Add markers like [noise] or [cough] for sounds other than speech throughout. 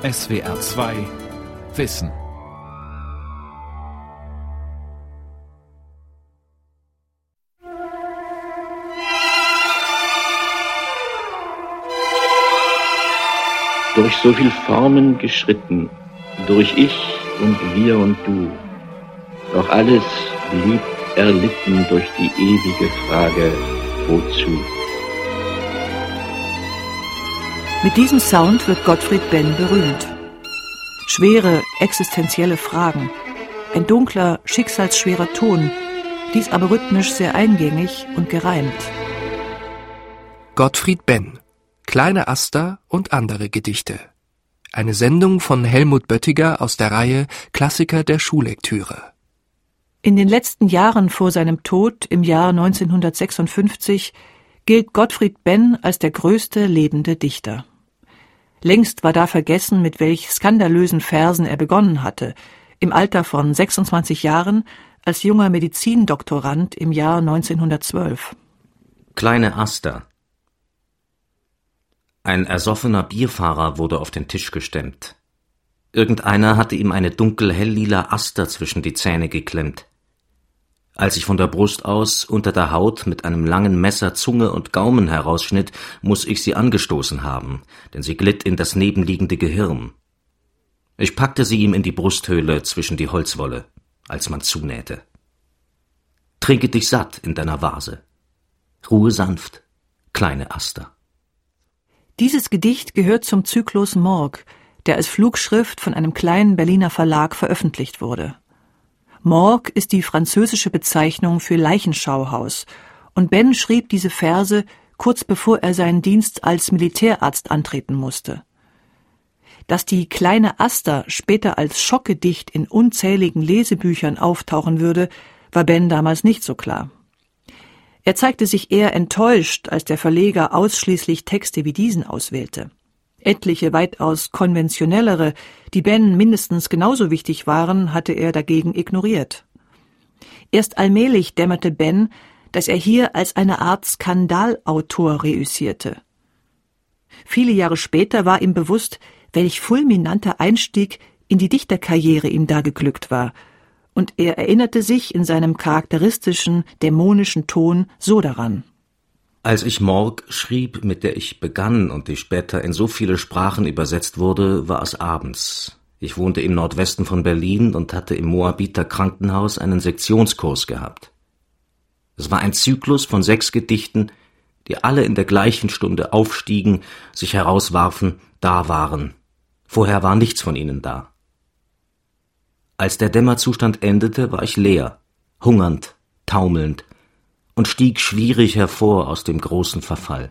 SWR 2 Wissen. Durch so viel Formen geschritten, durch ich und wir und du, doch alles blieb erlitten durch die ewige Frage, wozu? Mit diesem Sound wird Gottfried Benn berühmt. Schwere, existenzielle Fragen. Ein dunkler, schicksalsschwerer Ton, dies aber rhythmisch sehr eingängig und gereimt. Gottfried Benn Kleine Aster und andere Gedichte. Eine Sendung von Helmut Böttiger aus der Reihe Klassiker der Schullektüre. In den letzten Jahren vor seinem Tod im Jahr 1956 gilt Gottfried Benn als der größte lebende Dichter. Längst war da vergessen, mit welch skandalösen Versen er begonnen hatte, im Alter von 26 Jahren als junger Medizindoktorand im Jahr 1912. Kleine Aster. Ein ersoffener Bierfahrer wurde auf den Tisch gestemmt. Irgendeiner hatte ihm eine dunkel helllila Aster zwischen die Zähne geklemmt. Als ich von der Brust aus unter der Haut mit einem langen Messer Zunge und Gaumen herausschnitt, muss ich sie angestoßen haben, denn sie glitt in das nebenliegende Gehirn. Ich packte sie ihm in die Brusthöhle zwischen die Holzwolle, als man zunähte. Trinke dich satt in deiner Vase. Ruhe sanft, kleine Aster. Dieses Gedicht gehört zum Zyklus Morg, der als Flugschrift von einem kleinen Berliner Verlag veröffentlicht wurde. Morgue ist die französische Bezeichnung für Leichenschauhaus, und Ben schrieb diese Verse kurz bevor er seinen Dienst als Militärarzt antreten musste. Dass die kleine Aster später als Schockgedicht in unzähligen Lesebüchern auftauchen würde, war Ben damals nicht so klar. Er zeigte sich eher enttäuscht, als der Verleger ausschließlich Texte wie diesen auswählte. Etliche weitaus konventionellere, die Ben mindestens genauso wichtig waren, hatte er dagegen ignoriert. Erst allmählich dämmerte Ben, dass er hier als eine Art Skandalautor reüssierte. Viele Jahre später war ihm bewusst, welch fulminanter Einstieg in die Dichterkarriere ihm da geglückt war, und er erinnerte sich in seinem charakteristischen, dämonischen Ton so daran. Als ich Morg schrieb, mit der ich begann und die später in so viele Sprachen übersetzt wurde, war es abends. Ich wohnte im Nordwesten von Berlin und hatte im Moabiter Krankenhaus einen Sektionskurs gehabt. Es war ein Zyklus von sechs Gedichten, die alle in der gleichen Stunde aufstiegen, sich herauswarfen, da waren. Vorher war nichts von ihnen da. Als der Dämmerzustand endete, war ich leer, hungernd, taumelnd, und stieg schwierig hervor aus dem großen Verfall.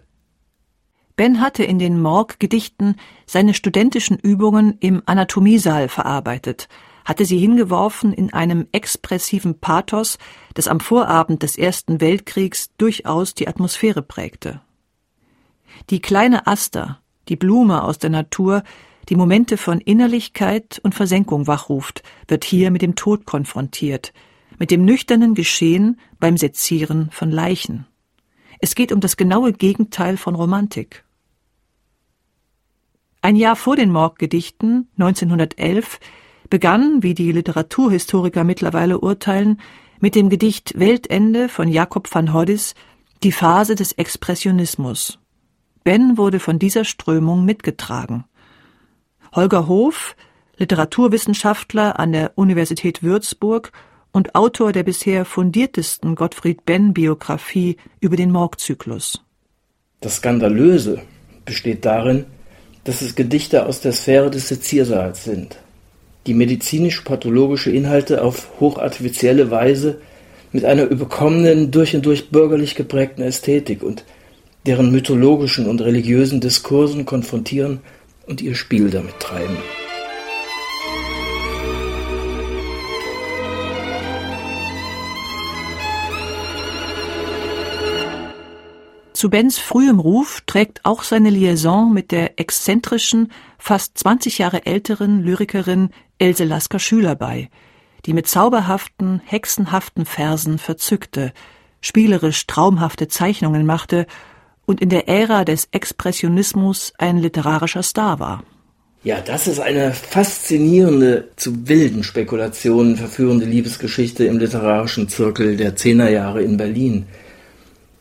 Ben hatte in den Morg-Gedichten seine studentischen Übungen im Anatomiesaal verarbeitet, hatte sie hingeworfen in einem expressiven Pathos, das am Vorabend des Ersten Weltkriegs durchaus die Atmosphäre prägte. Die kleine Aster, die Blume aus der Natur, die Momente von Innerlichkeit und Versenkung wachruft, wird hier mit dem Tod konfrontiert, mit dem nüchternen Geschehen beim Sezieren von Leichen. Es geht um das genaue Gegenteil von Romantik. Ein Jahr vor den Morggedichten, 1911, begann, wie die Literaturhistoriker mittlerweile urteilen, mit dem Gedicht Weltende von Jakob van Hoddis die Phase des Expressionismus. Ben wurde von dieser Strömung mitgetragen. Holger Hof, Literaturwissenschaftler an der Universität Würzburg und Autor der bisher fundiertesten Gottfried Benn-Biografie über den Morgzyklus. Das Skandalöse besteht darin, dass es Gedichte aus der Sphäre des Seziersaals sind, die medizinisch-pathologische Inhalte auf hochartifizielle Weise mit einer überkommenen, durch und durch bürgerlich geprägten Ästhetik und deren mythologischen und religiösen Diskursen konfrontieren und ihr Spiel damit treiben. Zu Bens frühem Ruf trägt auch seine Liaison mit der exzentrischen, fast 20 Jahre älteren Lyrikerin Else Lasker Schüler bei, die mit zauberhaften, hexenhaften Versen verzückte, spielerisch traumhafte Zeichnungen machte und in der Ära des Expressionismus ein literarischer Star war. Ja, das ist eine faszinierende, zu wilden Spekulationen verführende Liebesgeschichte im literarischen Zirkel der Zehnerjahre in Berlin.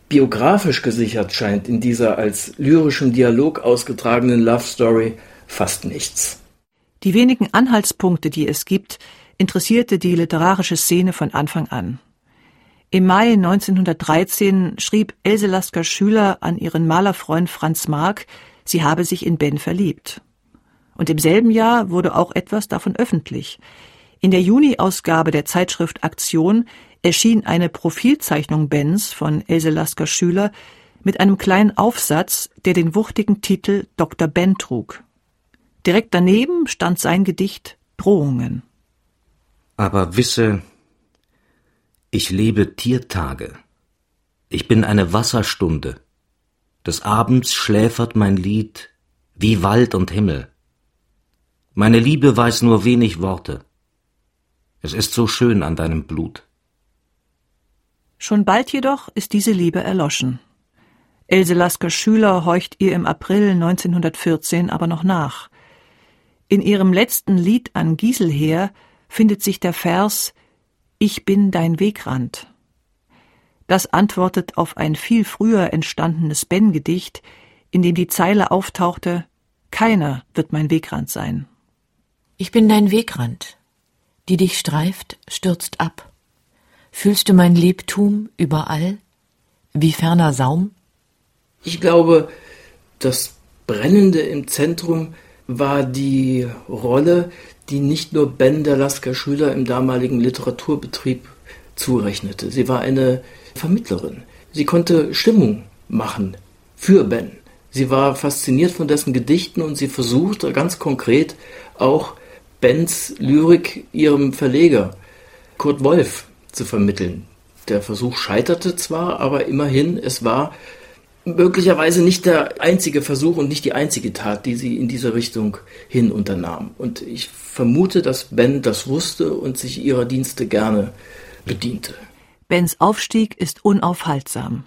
Biografisch gesichert scheint in dieser als lyrischem Dialog ausgetragenen Love Story fast nichts. Die wenigen Anhaltspunkte, die es gibt, interessierte die literarische Szene von Anfang an. Im Mai 1913 schrieb Else Lasker Schüler an ihren Malerfreund Franz Mark, sie habe sich in Ben verliebt. Und im selben Jahr wurde auch etwas davon öffentlich. In der Juni-Ausgabe der Zeitschrift Aktion erschien eine Profilzeichnung Bens von Else Lasker Schüler mit einem kleinen Aufsatz, der den wuchtigen Titel Dr. Ben trug. Direkt daneben stand sein Gedicht Drohungen. Aber wisse, ich lebe Tiertage. Ich bin eine Wasserstunde. Des Abends schläfert mein Lied wie Wald und Himmel. Meine Liebe weiß nur wenig Worte. Es ist so schön an deinem Blut. Schon bald jedoch ist diese Liebe erloschen. Else Lasker Schüler horcht ihr im April 1914 aber noch nach. In ihrem letzten Lied an Gieselher findet sich der Vers Ich bin dein Wegrand. Das antwortet auf ein viel früher entstandenes Ben-Gedicht, in dem die Zeile auftauchte Keiner wird mein Wegrand sein. Ich bin dein Wegrand. Die dich streift, stürzt ab. Fühlst du mein Lebtum überall? Wie ferner Saum? Ich glaube, das Brennende im Zentrum war die Rolle, die nicht nur Ben der Lasker Schüler im damaligen Literaturbetrieb zurechnete. Sie war eine Vermittlerin. Sie konnte Stimmung machen für Ben. Sie war fasziniert von dessen Gedichten und sie versuchte ganz konkret auch Bens Lyrik ihrem Verleger Kurt Wolf zu vermitteln. Der Versuch scheiterte zwar, aber immerhin, es war möglicherweise nicht der einzige Versuch und nicht die einzige Tat, die sie in diese Richtung hin unternahm. Und ich vermute, dass Ben das wusste und sich ihrer Dienste gerne bediente. Bens Aufstieg ist unaufhaltsam.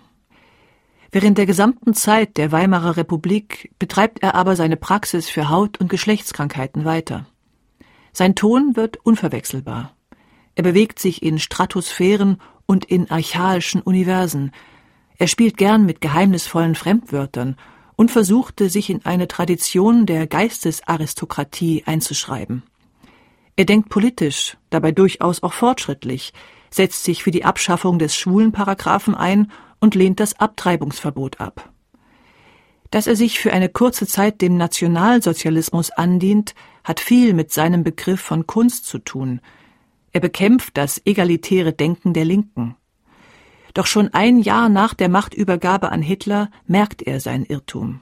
Während der gesamten Zeit der Weimarer Republik betreibt er aber seine Praxis für Haut- und Geschlechtskrankheiten weiter. Sein Ton wird unverwechselbar. Er bewegt sich in Stratosphären und in archaischen Universen, er spielt gern mit geheimnisvollen Fremdwörtern und versuchte, sich in eine Tradition der Geistesaristokratie einzuschreiben. Er denkt politisch, dabei durchaus auch fortschrittlich, setzt sich für die Abschaffung des Schwulenparagraphen ein und lehnt das Abtreibungsverbot ab. Dass er sich für eine kurze Zeit dem Nationalsozialismus andient, hat viel mit seinem Begriff von Kunst zu tun. Er bekämpft das egalitäre Denken der Linken. Doch schon ein Jahr nach der Machtübergabe an Hitler merkt er sein Irrtum.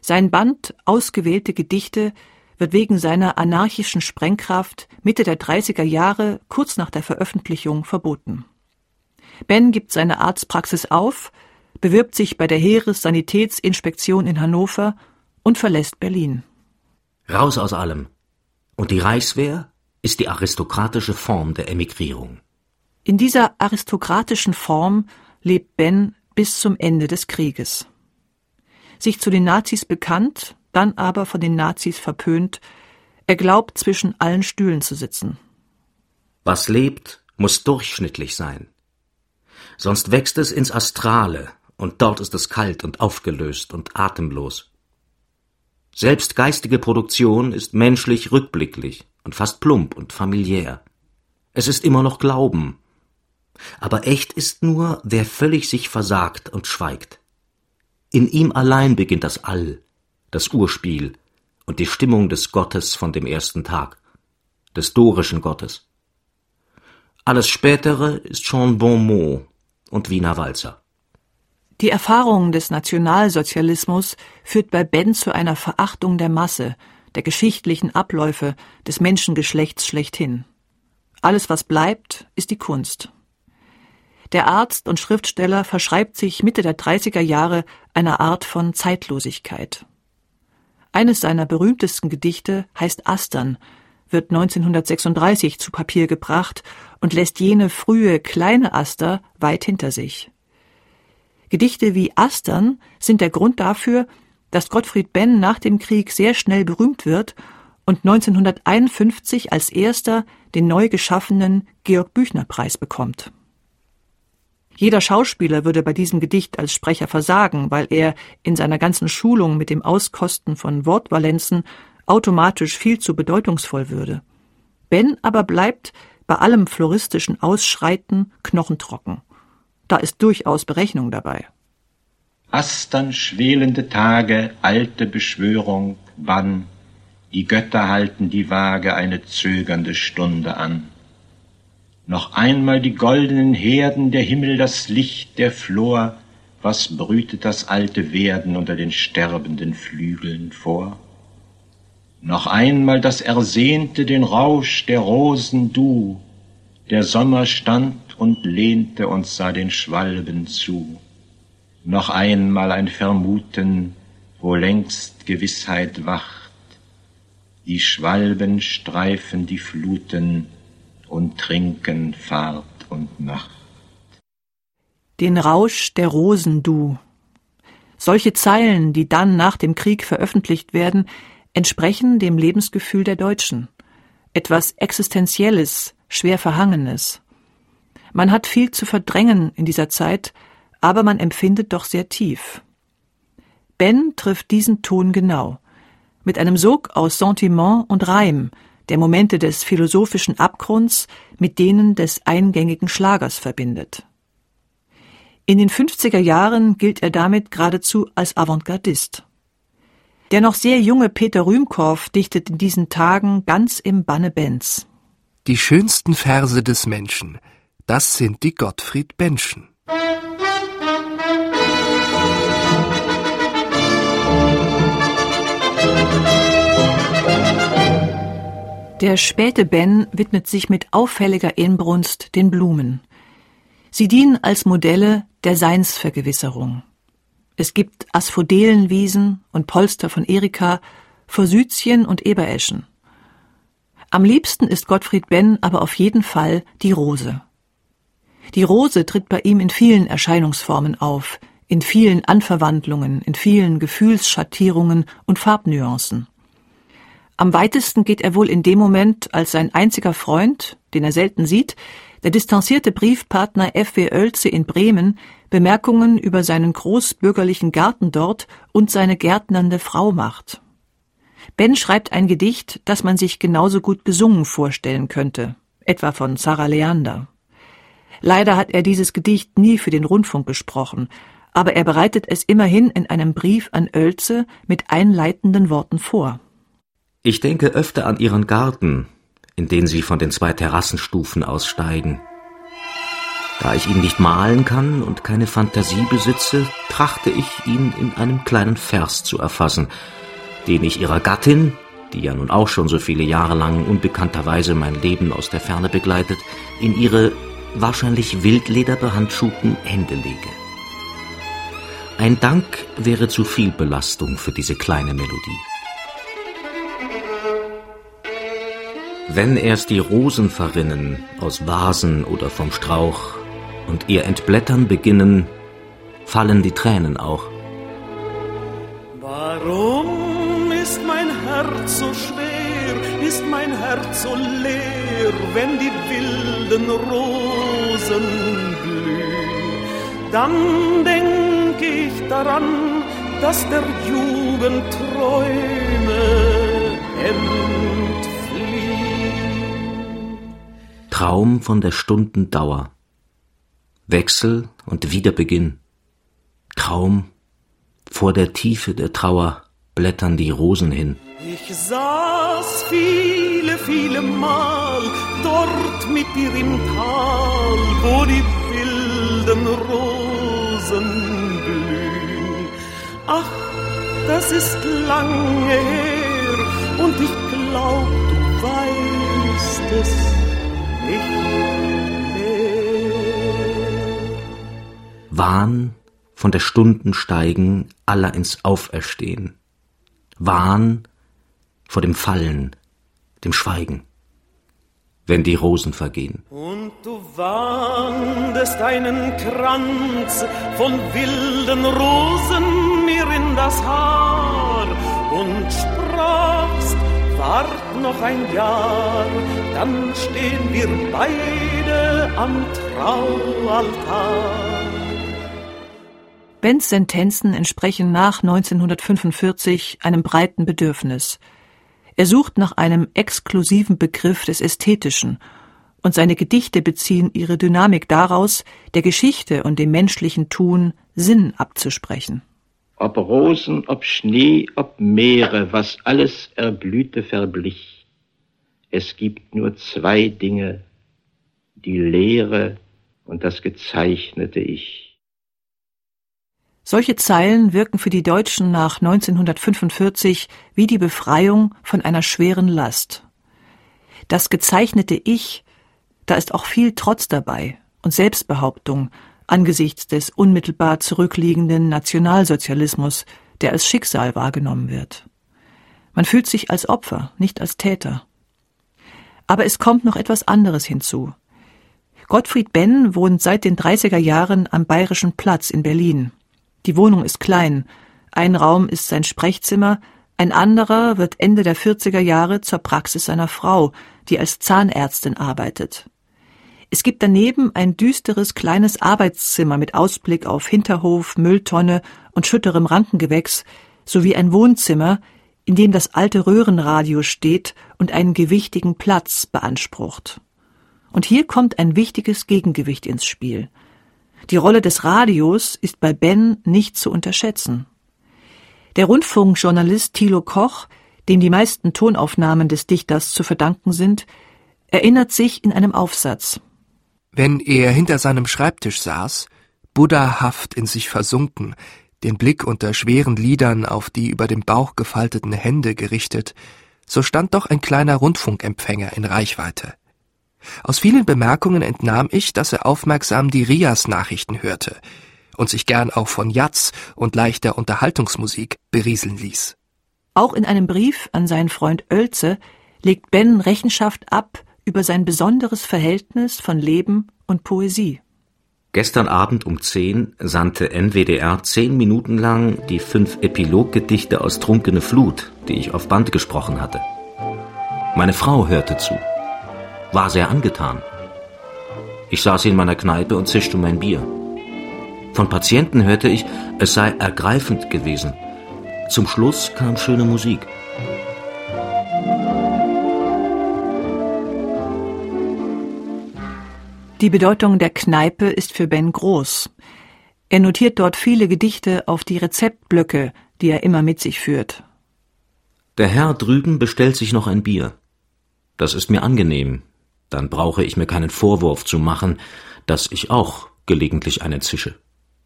Sein Band Ausgewählte Gedichte wird wegen seiner anarchischen Sprengkraft Mitte der 30er Jahre kurz nach der Veröffentlichung verboten. Ben gibt seine Arztpraxis auf, bewirbt sich bei der Heeressanitätsinspektion in Hannover und verlässt Berlin. Raus aus allem. Und die Reichswehr ist die aristokratische Form der Emigrierung. In dieser aristokratischen Form lebt Ben bis zum Ende des Krieges. Sich zu den Nazis bekannt, dann aber von den Nazis verpönt, er glaubt zwischen allen Stühlen zu sitzen. Was lebt, muss durchschnittlich sein. Sonst wächst es ins Astrale, und dort ist es kalt und aufgelöst und atemlos. Selbst geistige Produktion ist menschlich rückblicklich und fast plump und familiär. Es ist immer noch Glauben, aber echt ist nur, wer völlig sich versagt und schweigt. In ihm allein beginnt das All, das Urspiel und die Stimmung des Gottes von dem ersten Tag, des dorischen Gottes. Alles Spätere ist schon Bon mot und Wiener Walzer. Die Erfahrung des Nationalsozialismus führt bei Ben zu einer Verachtung der Masse, der geschichtlichen Abläufe des Menschengeschlechts schlechthin. Alles, was bleibt, ist die Kunst. Der Arzt und Schriftsteller verschreibt sich Mitte der 30er Jahre einer Art von Zeitlosigkeit. Eines seiner berühmtesten Gedichte heißt Astern, wird 1936 zu Papier gebracht und lässt jene frühe kleine Aster weit hinter sich. Gedichte wie Astern sind der Grund dafür, dass Gottfried Benn nach dem Krieg sehr schnell berühmt wird und 1951 als erster den neu geschaffenen Georg Büchner Preis bekommt. Jeder Schauspieler würde bei diesem Gedicht als Sprecher versagen, weil er in seiner ganzen Schulung mit dem Auskosten von Wortvalenzen automatisch viel zu bedeutungsvoll würde. Ben aber bleibt bei allem floristischen Ausschreiten knochentrocken. Da ist durchaus Berechnung dabei. Astern schwelende Tage, alte Beschwörung, wann die Götter halten die Waage eine zögernde Stunde an. Noch einmal die goldenen Herden, der Himmel das Licht, der Flor, was brütet das alte Werden unter den sterbenden Flügeln vor? Noch einmal das Ersehnte, den Rausch der Rosen du, der Sommer stand und lehnte und sah den Schwalben zu. Noch einmal ein Vermuten, wo längst Gewissheit wacht, die Schwalben streifen die Fluten und trinken Fahrt und Nacht. Den Rausch der Rosen du. Solche Zeilen, die dann nach dem Krieg veröffentlicht werden, entsprechen dem Lebensgefühl der Deutschen. Etwas Existenzielles, schwer Verhangenes. Man hat viel zu verdrängen in dieser Zeit, aber man empfindet doch sehr tief. Ben trifft diesen Ton genau, mit einem Sog aus Sentiment und Reim, der Momente des philosophischen Abgrunds mit denen des eingängigen Schlagers verbindet. In den 50er Jahren gilt er damit geradezu als Avantgardist. Der noch sehr junge Peter Rühmkorff dichtet in diesen Tagen ganz im Banne Benz. Die schönsten Verse des Menschen, das sind die Gottfried Benschen. Der späte Ben widmet sich mit auffälliger Inbrunst den Blumen. Sie dienen als Modelle der Seinsvergewisserung. Es gibt Asphodelenwiesen und Polster von Erika, Forsythien und Ebereschen. Am liebsten ist Gottfried Benn aber auf jeden Fall die Rose. Die Rose tritt bei ihm in vielen Erscheinungsformen auf, in vielen Anverwandlungen, in vielen Gefühlsschattierungen und Farbnuancen. Am weitesten geht er wohl in dem Moment, als sein einziger Freund, den er selten sieht, der distanzierte Briefpartner F. W. Oelze in Bremen Bemerkungen über seinen großbürgerlichen Garten dort und seine gärtnernde Frau macht. Ben schreibt ein Gedicht, das man sich genauso gut gesungen vorstellen könnte, etwa von Sarah Leander. Leider hat er dieses Gedicht nie für den Rundfunk gesprochen, aber er bereitet es immerhin in einem Brief an Oelze mit einleitenden Worten vor. Ich denke öfter an Ihren Garten, in den Sie von den zwei Terrassenstufen aussteigen. Da ich ihn nicht malen kann und keine Fantasie besitze, trachte ich ihn in einem kleinen Vers zu erfassen, den ich ihrer Gattin, die ja nun auch schon so viele Jahre lang unbekannterweise mein Leben aus der Ferne begleitet, in ihre wahrscheinlich wildlederbehandschuhten Hände lege. Ein Dank wäre zu viel Belastung für diese kleine Melodie. Wenn erst die Rosen verrinnen aus Vasen oder vom Strauch und ihr Entblättern beginnen, fallen die Tränen auch. Warum ist mein Herz so schwer, ist mein Herz so leer, wenn die wilden Rosen blühen? Dann denk ich daran, dass der Jugend Träume entfliehen. Traum von der Stunden Dauer. Wechsel und Wiederbeginn. Traum, vor der Tiefe der Trauer blättern die Rosen hin. Ich saß viele, viele Mal dort mit dir im Tal, wo die wilden Rosen blühen. Ach, das ist lange her und ich glaub, du weißt es. Wahn von der Stunden steigen aller ins Auferstehen. Wahn vor dem Fallen, dem Schweigen. wenn die Rosen vergehen. Und du wandest einen Kranz von wilden Rosen mir in das Haar und wart noch ein Jahr, dann stehen wir beide am Traualtar. Bens Sentenzen entsprechen nach 1945 einem breiten Bedürfnis. Er sucht nach einem exklusiven Begriff des Ästhetischen, und seine Gedichte beziehen ihre Dynamik daraus, der Geschichte und dem menschlichen Tun Sinn abzusprechen. Ob Rosen, ob Schnee, ob Meere, was alles erblühte, verblich. Es gibt nur zwei Dinge, die Leere und das gezeichnete Ich. Solche Zeilen wirken für die Deutschen nach 1945 wie die Befreiung von einer schweren Last. Das gezeichnete Ich, da ist auch viel Trotz dabei und Selbstbehauptung angesichts des unmittelbar zurückliegenden Nationalsozialismus, der als Schicksal wahrgenommen wird. Man fühlt sich als Opfer, nicht als Täter. Aber es kommt noch etwas anderes hinzu. Gottfried Benn wohnt seit den 30er Jahren am Bayerischen Platz in Berlin. Die Wohnung ist klein. Ein Raum ist sein Sprechzimmer, ein anderer wird Ende der 40er Jahre zur Praxis seiner Frau, die als Zahnärztin arbeitet. Es gibt daneben ein düsteres kleines Arbeitszimmer mit Ausblick auf Hinterhof, Mülltonne und schütterem Rankengewächs sowie ein Wohnzimmer, in dem das alte Röhrenradio steht und einen gewichtigen Platz beansprucht. Und hier kommt ein wichtiges Gegengewicht ins Spiel. Die Rolle des Radios ist bei Ben nicht zu unterschätzen. Der Rundfunkjournalist Thilo Koch, dem die meisten Tonaufnahmen des Dichters zu verdanken sind, erinnert sich in einem Aufsatz. Wenn er hinter seinem Schreibtisch saß, buddhahaft in sich versunken, den Blick unter schweren Lidern auf die über dem Bauch gefalteten Hände gerichtet, so stand doch ein kleiner Rundfunkempfänger in Reichweite. Aus vielen Bemerkungen entnahm ich, dass er aufmerksam die Rias-Nachrichten hörte und sich gern auch von Jazz und leichter Unterhaltungsmusik berieseln ließ. Auch in einem Brief an seinen Freund Oelze legt Ben Rechenschaft ab über sein besonderes Verhältnis von Leben und Poesie. Gestern Abend um zehn sandte NWDR zehn Minuten lang die fünf Epiloggedichte aus Trunkene Flut, die ich auf Band gesprochen hatte. Meine Frau hörte zu war sehr angetan. Ich saß in meiner Kneipe und zischte mein Bier. Von Patienten hörte ich, es sei ergreifend gewesen. Zum Schluss kam schöne Musik. Die Bedeutung der Kneipe ist für Ben groß. Er notiert dort viele Gedichte auf die Rezeptblöcke, die er immer mit sich führt. Der Herr drüben bestellt sich noch ein Bier. Das ist mir angenehm, dann brauche ich mir keinen Vorwurf zu machen, dass ich auch gelegentlich einen zische.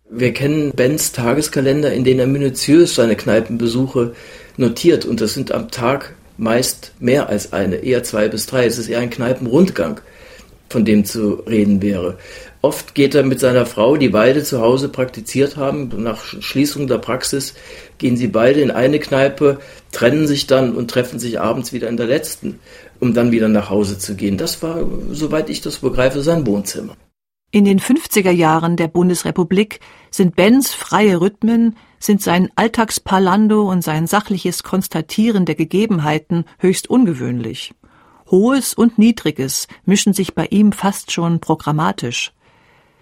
Wir kennen Bens Tageskalender, in dem er minutiös seine Kneipenbesuche notiert und das sind am Tag meist mehr als eine, eher zwei bis drei. Es ist eher ein Kneipenrundgang, von dem zu reden wäre. Oft geht er mit seiner Frau, die beide zu Hause praktiziert haben. Nach Schließung der Praxis gehen sie beide in eine Kneipe, trennen sich dann und treffen sich abends wieder in der letzten um dann wieder nach Hause zu gehen. Das war, soweit ich das begreife, sein Wohnzimmer. In den 50er Jahren der Bundesrepublik sind Bens freie Rhythmen, sind sein Alltagsparlando und sein sachliches Konstatieren der Gegebenheiten höchst ungewöhnlich. Hohes und Niedriges mischen sich bei ihm fast schon programmatisch.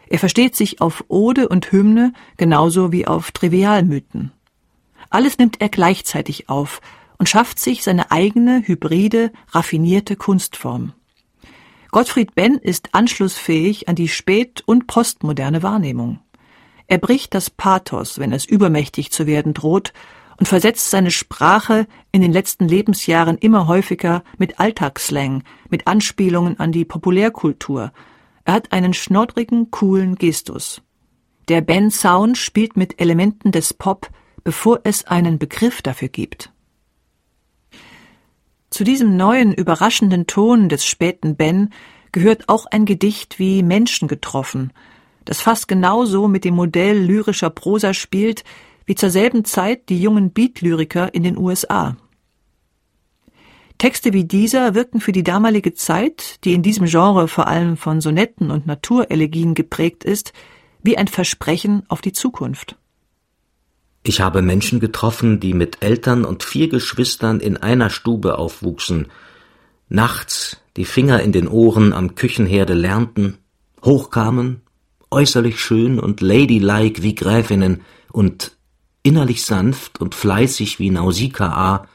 Er versteht sich auf Ode und Hymne genauso wie auf Trivialmythen. Alles nimmt er gleichzeitig auf, und schafft sich seine eigene, hybride, raffinierte Kunstform. Gottfried Benn ist anschlussfähig an die spät- und postmoderne Wahrnehmung. Er bricht das Pathos, wenn es übermächtig zu werden droht, und versetzt seine Sprache in den letzten Lebensjahren immer häufiger mit Alltagsslang, mit Anspielungen an die Populärkultur. Er hat einen schnoddrigen, coolen Gestus. Der Ben Sound spielt mit Elementen des Pop, bevor es einen Begriff dafür gibt. Zu diesem neuen, überraschenden Ton des späten Ben gehört auch ein Gedicht wie Menschen getroffen, das fast genauso mit dem Modell lyrischer Prosa spielt, wie zur selben Zeit die jungen Beat-Lyriker in den USA. Texte wie dieser wirkten für die damalige Zeit, die in diesem Genre vor allem von Sonetten und Naturelegien geprägt ist, wie ein Versprechen auf die Zukunft. Ich habe Menschen getroffen, die mit Eltern und vier Geschwistern in einer Stube aufwuchsen, nachts die Finger in den Ohren am Küchenherde lernten, hochkamen, äußerlich schön und ladylike wie Gräfinnen und innerlich sanft und fleißig wie Nausikaa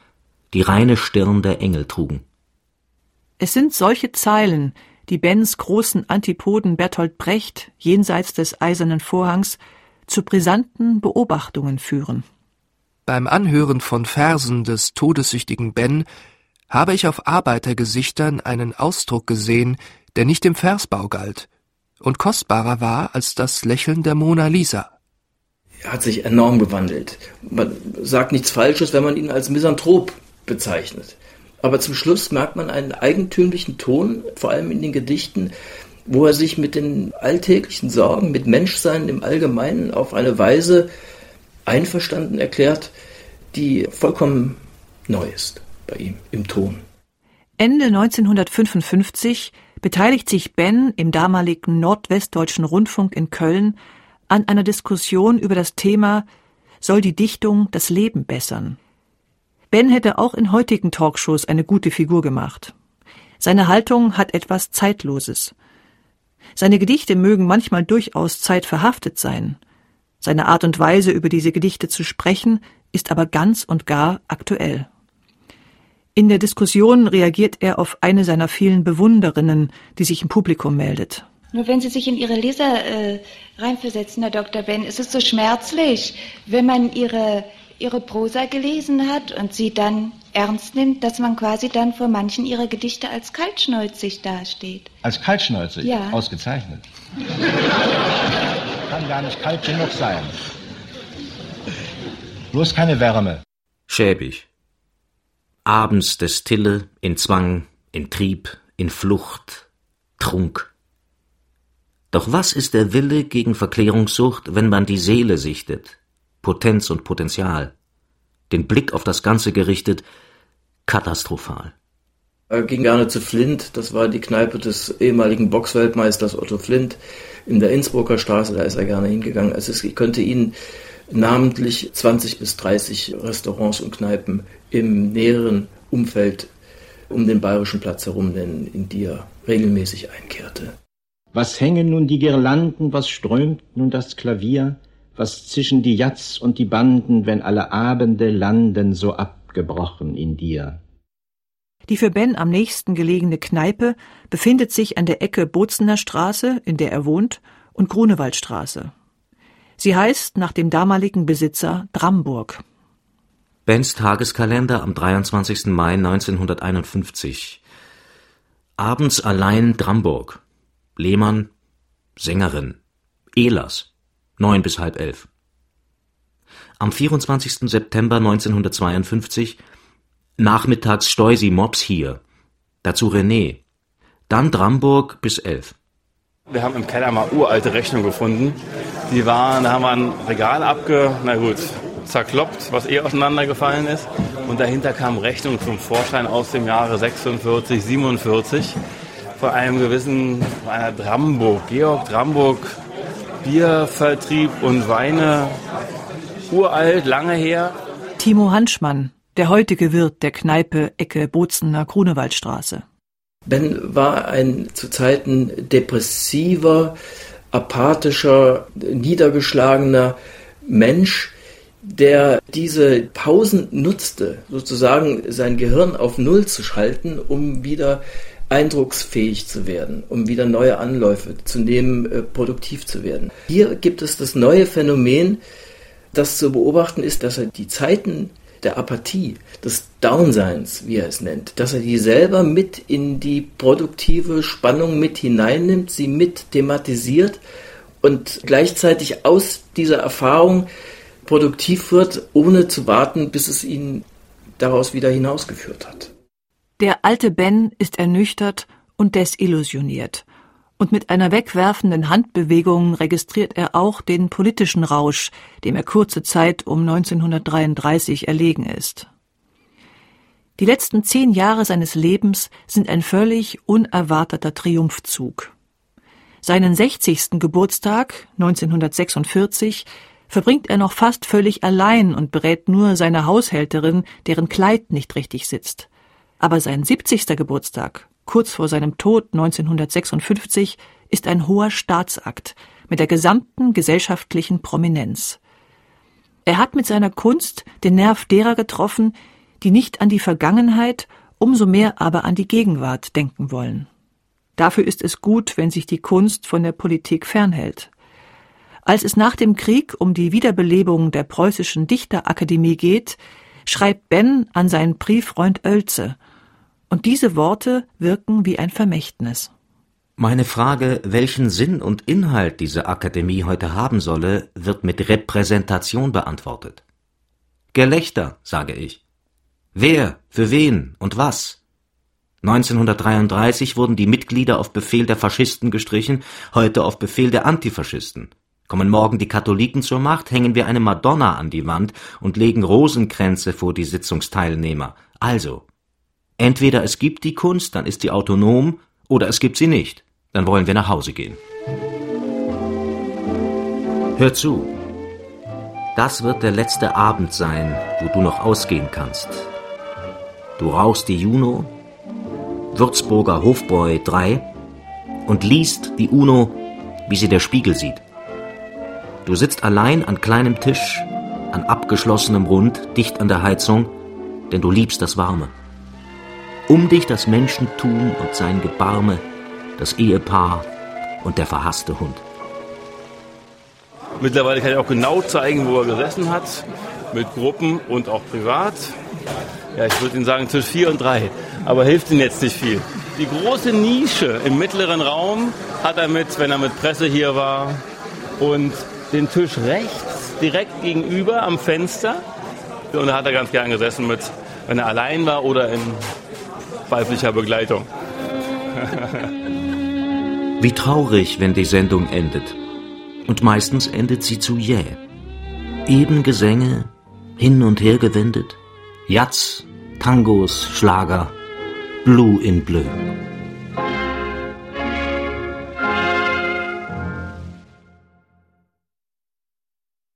die reine Stirn der Engel trugen. Es sind solche Zeilen, die Bens großen Antipoden Bertolt Brecht jenseits des eisernen Vorhangs zu brisanten Beobachtungen führen. Beim Anhören von Versen des todessüchtigen Ben habe ich auf Arbeitergesichtern einen Ausdruck gesehen, der nicht dem Versbau galt und kostbarer war als das Lächeln der Mona Lisa. Hat sich enorm gewandelt. Man sagt nichts Falsches, wenn man ihn als Misanthrop bezeichnet. Aber zum Schluss merkt man einen eigentümlichen Ton, vor allem in den Gedichten, wo er sich mit den alltäglichen Sorgen, mit Menschsein im Allgemeinen auf eine Weise einverstanden erklärt, die vollkommen neu ist bei ihm im Ton. Ende 1955 beteiligt sich Ben im damaligen Nordwestdeutschen Rundfunk in Köln an einer Diskussion über das Thema Soll die Dichtung das Leben bessern? Ben hätte auch in heutigen Talkshows eine gute Figur gemacht. Seine Haltung hat etwas Zeitloses. Seine Gedichte mögen manchmal durchaus zeitverhaftet sein. Seine Art und Weise, über diese Gedichte zu sprechen, ist aber ganz und gar aktuell. In der Diskussion reagiert er auf eine seiner vielen Bewunderinnen, die sich im Publikum meldet. Nur wenn Sie sich in Ihre Leser äh, reinversetzen, Herr Dr. Ben, ist es so schmerzlich, wenn man Ihre, Ihre Prosa gelesen hat und sie dann ernst nimmt, dass man quasi dann vor manchen Ihrer Gedichte als kaltschnäuzig dasteht. Als kaltschnäuzig? Ja. Ausgezeichnet. Kann gar nicht kalt genug sein. Bloß keine Wärme. Schäbig. Abends der Stille, in Zwang, in Trieb, in Flucht, Trunk. Doch was ist der Wille gegen Verklärungssucht, wenn man die Seele sichtet, Potenz und Potenzial, den Blick auf das Ganze gerichtet, katastrophal. Er ging gerne zu Flint, das war die Kneipe des ehemaligen Boxweltmeisters Otto Flint in der Innsbrucker Straße, da ist er gerne hingegangen. Also ich könnte Ihnen namentlich 20 bis 30 Restaurants und Kneipen im näheren Umfeld um den Bayerischen Platz herum nennen, in die er regelmäßig einkehrte. Was hängen nun die Girlanden, was strömt nun das Klavier, was zischen die Jatz und die Banden, wenn alle Abende landen so abgebrochen in dir. Die für Ben am nächsten gelegene Kneipe befindet sich an der Ecke Bozener Straße, in der er wohnt, und Grunewaldstraße. Sie heißt nach dem damaligen Besitzer Dramburg. Bens Tageskalender am 23. Mai 1951. Abends allein Dramburg. Lehmann, Sängerin. Ehlers, neun bis halb elf. Am 24. September 1952 Nachmittags Steusi Mops hier. Dazu René. Dann Dramburg bis elf. Wir haben im Keller mal uralte Rechnungen gefunden. Die waren, da haben wir ein Regal abge, na gut, zerkloppt, was eh auseinandergefallen ist. Und dahinter kamen Rechnungen zum Vorschein aus dem Jahre 46, 47 von einem gewissen einer Dramburg, Georg Dramburg, Biervertrieb und Weine, uralt, lange her. Timo Hanschmann, der heutige Wirt der Kneipe Ecke Bozener Grunewaldstraße. Ben war ein zu Zeiten depressiver, apathischer, niedergeschlagener Mensch, der diese Pausen nutzte, sozusagen sein Gehirn auf Null zu schalten, um wieder eindrucksfähig zu werden, um wieder neue Anläufe zu nehmen, äh, produktiv zu werden. Hier gibt es das neue Phänomen, das zu beobachten ist, dass er die Zeiten der Apathie, des Downseins, wie er es nennt, dass er die selber mit in die produktive Spannung mit hineinnimmt, sie mit thematisiert und gleichzeitig aus dieser Erfahrung produktiv wird, ohne zu warten, bis es ihn daraus wieder hinausgeführt hat. Der alte Ben ist ernüchtert und desillusioniert und mit einer wegwerfenden Handbewegung registriert er auch den politischen Rausch, dem er kurze Zeit um 1933 erlegen ist. Die letzten zehn Jahre seines Lebens sind ein völlig unerwarteter Triumphzug. Seinen 60. Geburtstag 1946 verbringt er noch fast völlig allein und berät nur seine Haushälterin, deren Kleid nicht richtig sitzt. Aber sein 70. Geburtstag, kurz vor seinem Tod 1956, ist ein hoher Staatsakt mit der gesamten gesellschaftlichen Prominenz. Er hat mit seiner Kunst den Nerv derer getroffen, die nicht an die Vergangenheit, umso mehr aber an die Gegenwart denken wollen. Dafür ist es gut, wenn sich die Kunst von der Politik fernhält. Als es nach dem Krieg um die Wiederbelebung der preußischen Dichterakademie geht, schreibt Ben an seinen Brieffreund Oelze, und diese Worte wirken wie ein Vermächtnis. Meine Frage, welchen Sinn und Inhalt diese Akademie heute haben solle, wird mit Repräsentation beantwortet. Gelächter, sage ich. Wer, für wen und was? 1933 wurden die Mitglieder auf Befehl der Faschisten gestrichen, heute auf Befehl der Antifaschisten. Kommen morgen die Katholiken zur Macht, hängen wir eine Madonna an die Wand und legen Rosenkränze vor die Sitzungsteilnehmer. Also, entweder es gibt die Kunst, dann ist sie autonom, oder es gibt sie nicht. Dann wollen wir nach Hause gehen. Hör zu. Das wird der letzte Abend sein, wo du noch ausgehen kannst. Du rauchst die Juno, Würzburger Hofbräu 3 und liest die Uno, wie sie der Spiegel sieht. Du sitzt allein an kleinem Tisch, an abgeschlossenem Rund, dicht an der Heizung, denn du liebst das Warme. Um dich das Menschentum und sein Gebarme, das Ehepaar und der verhasste Hund. Mittlerweile kann ich auch genau zeigen, wo er gesessen hat, mit Gruppen und auch privat. Ja, ich würde Ihnen sagen Tisch 4 und 3, aber hilft Ihnen jetzt nicht viel. Die große Nische im mittleren Raum hat er mit, wenn er mit Presse hier war. Und den Tisch rechts, direkt gegenüber am Fenster. Und da hat er ganz gern gesessen mit, wenn er allein war oder in weiblicher Begleitung. [laughs] Wie traurig, wenn die Sendung endet. Und meistens endet sie zu jäh. Eben Gesänge, hin und her gewendet, Jatz, Tangos, Schlager, Blue in Bleu.